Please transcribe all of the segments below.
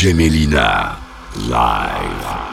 DJ Melina. Live.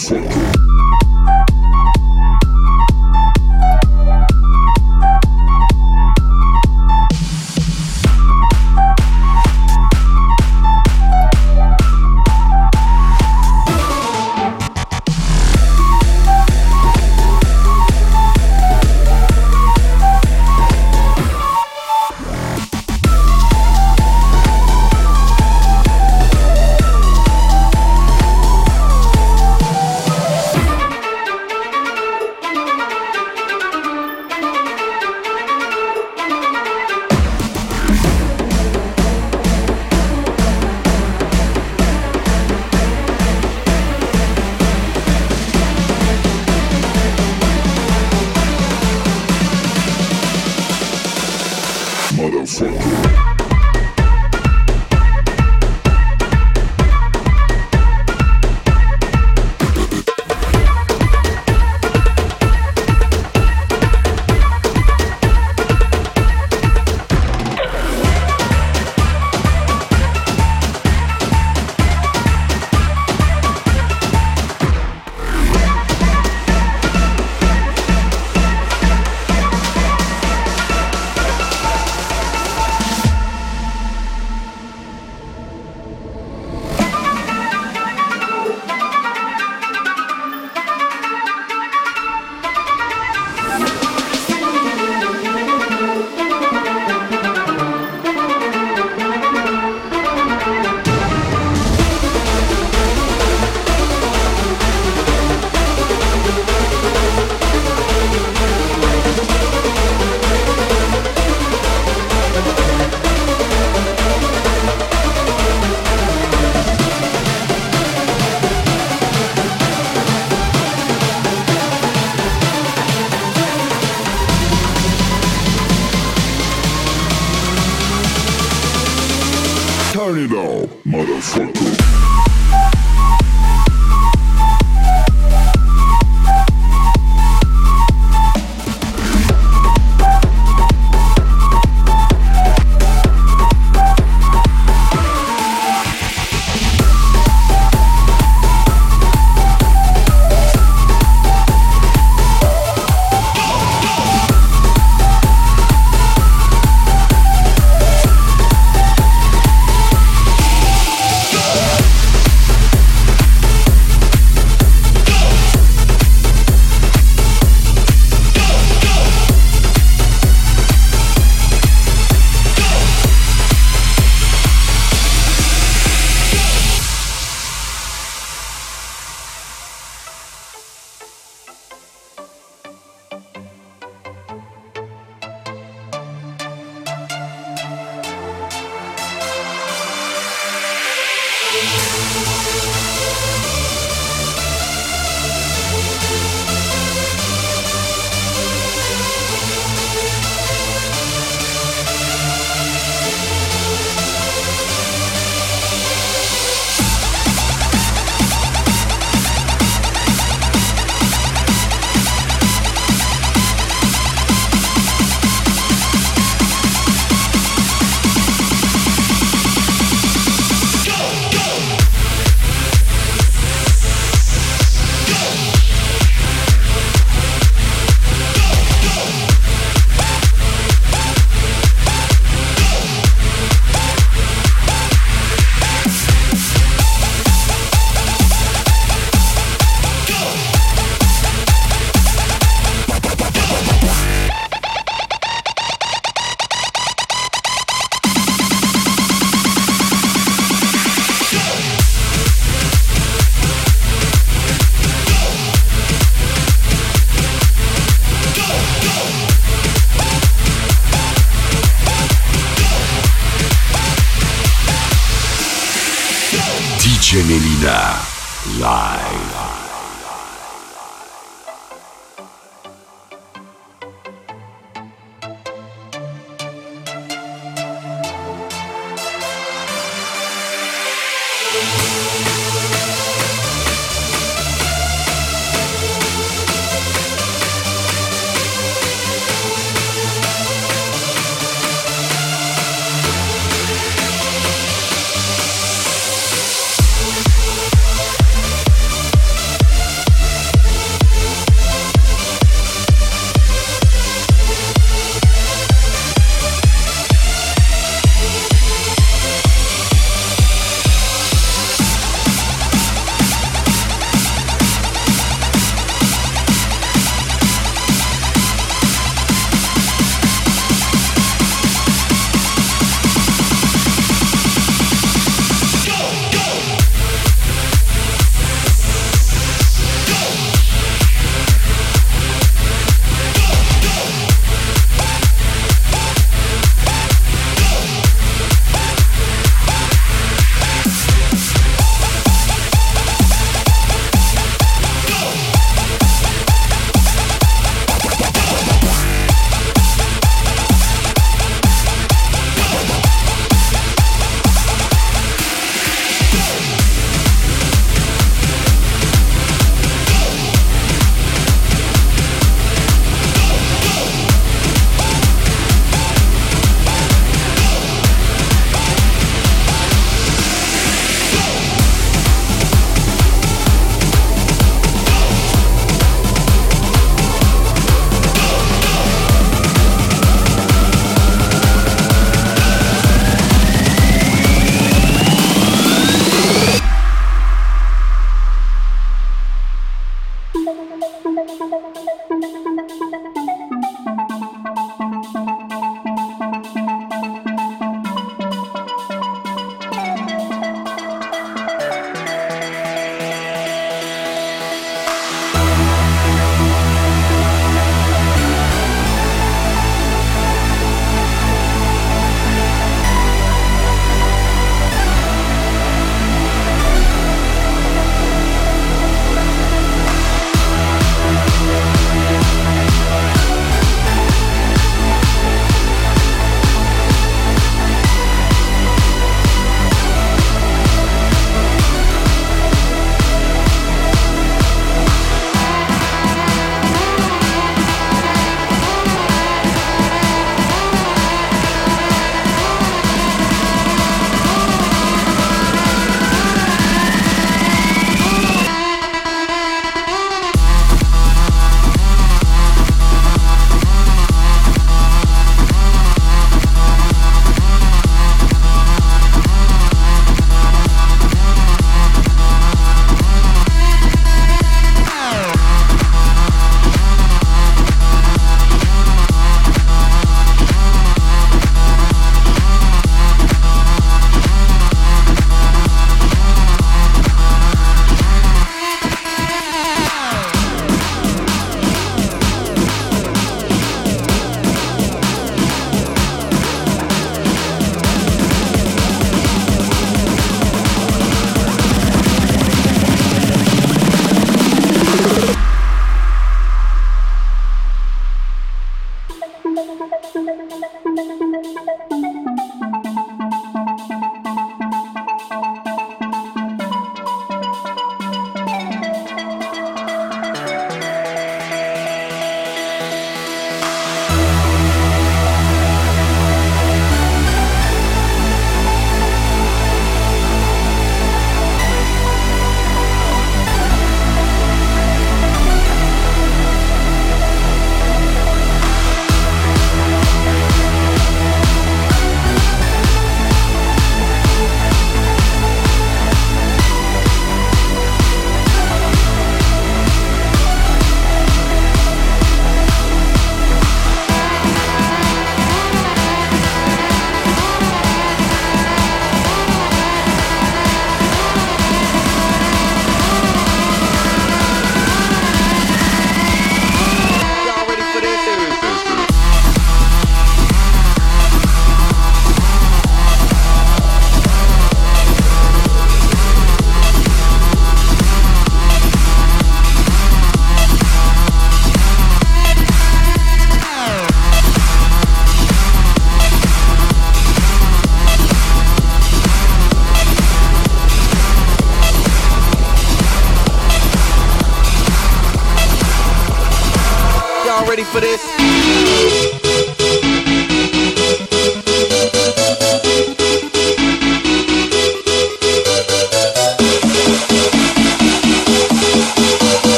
Sensei.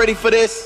Ready for this?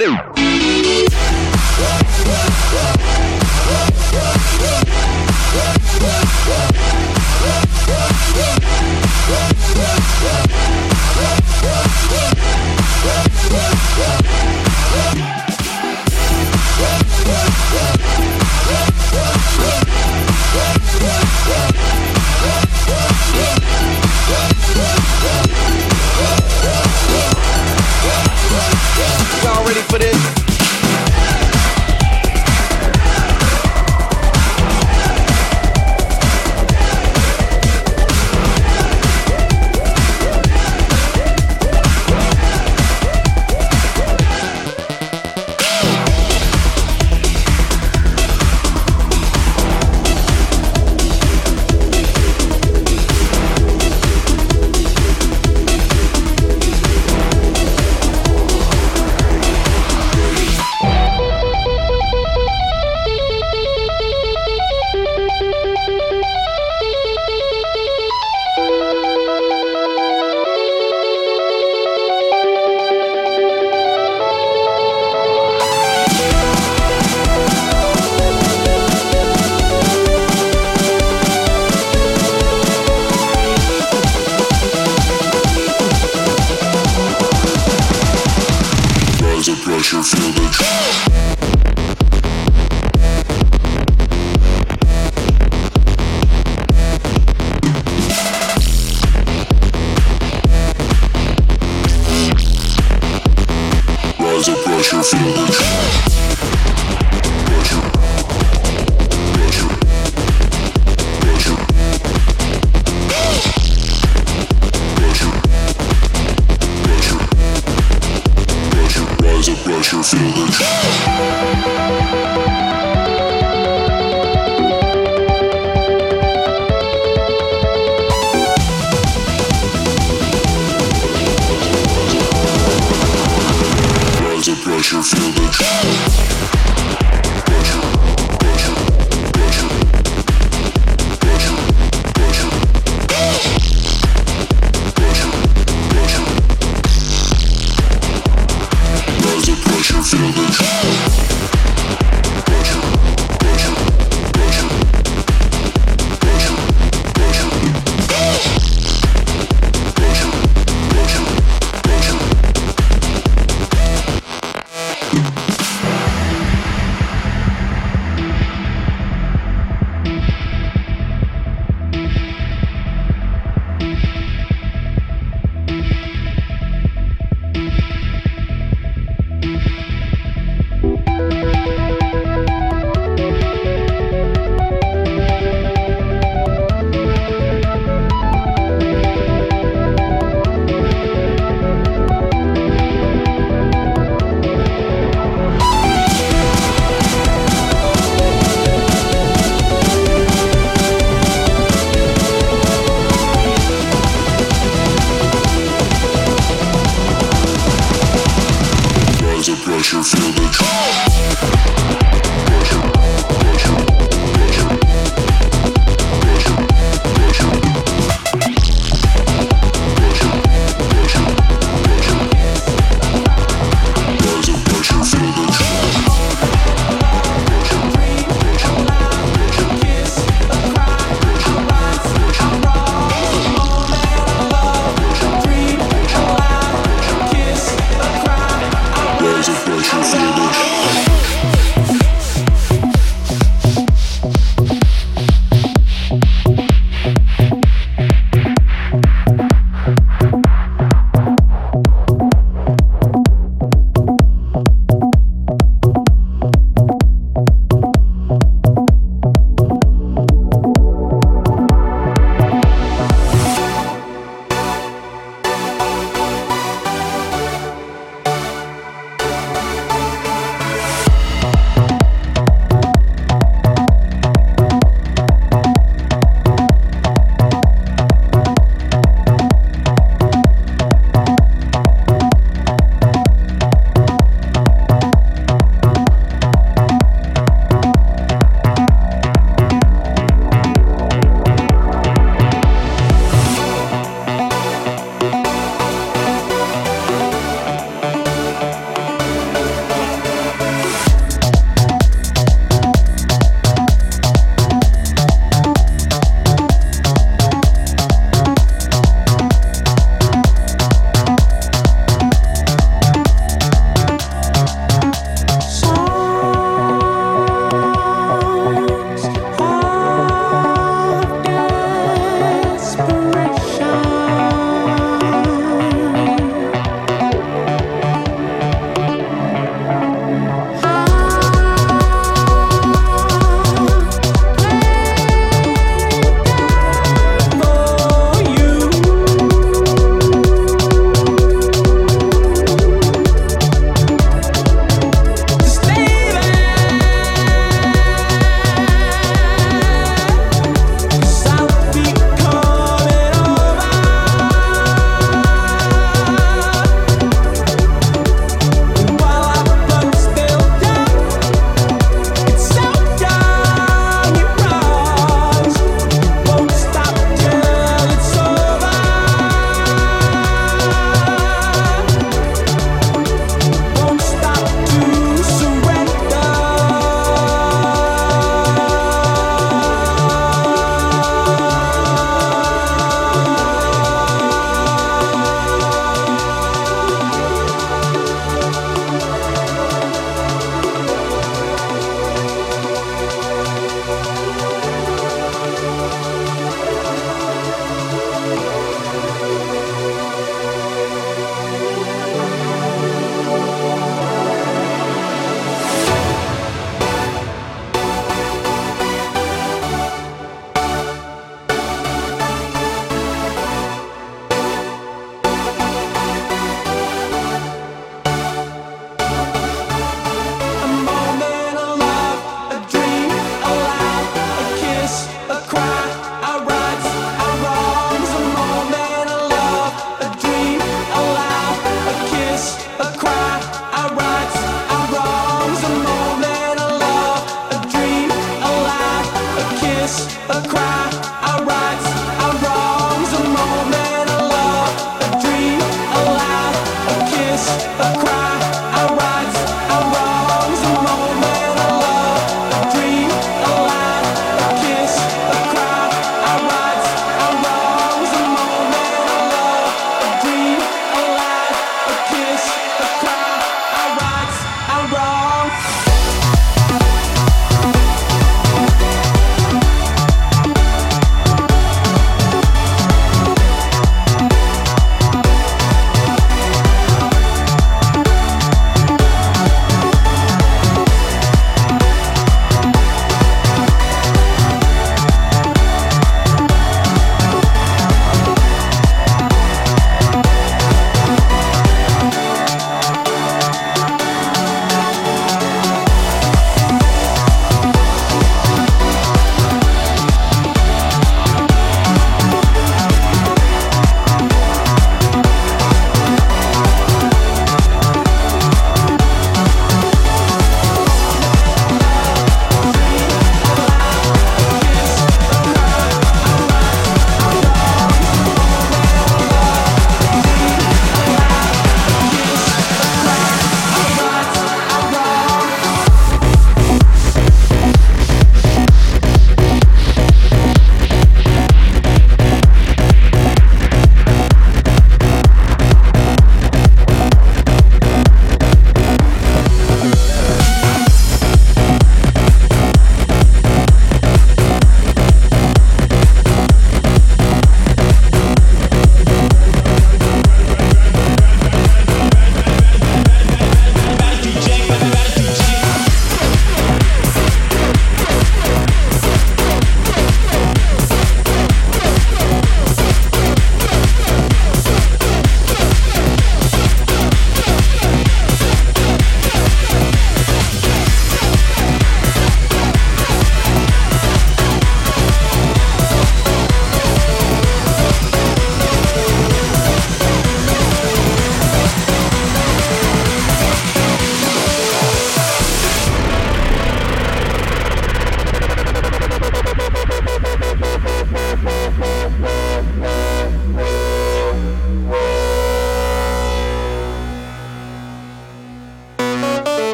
Y'all ready Pressure, feel the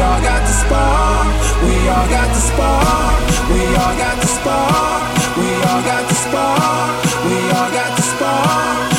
all got the spark. We all got the spark. We all got the spark. We all got the spark. We all got the spark.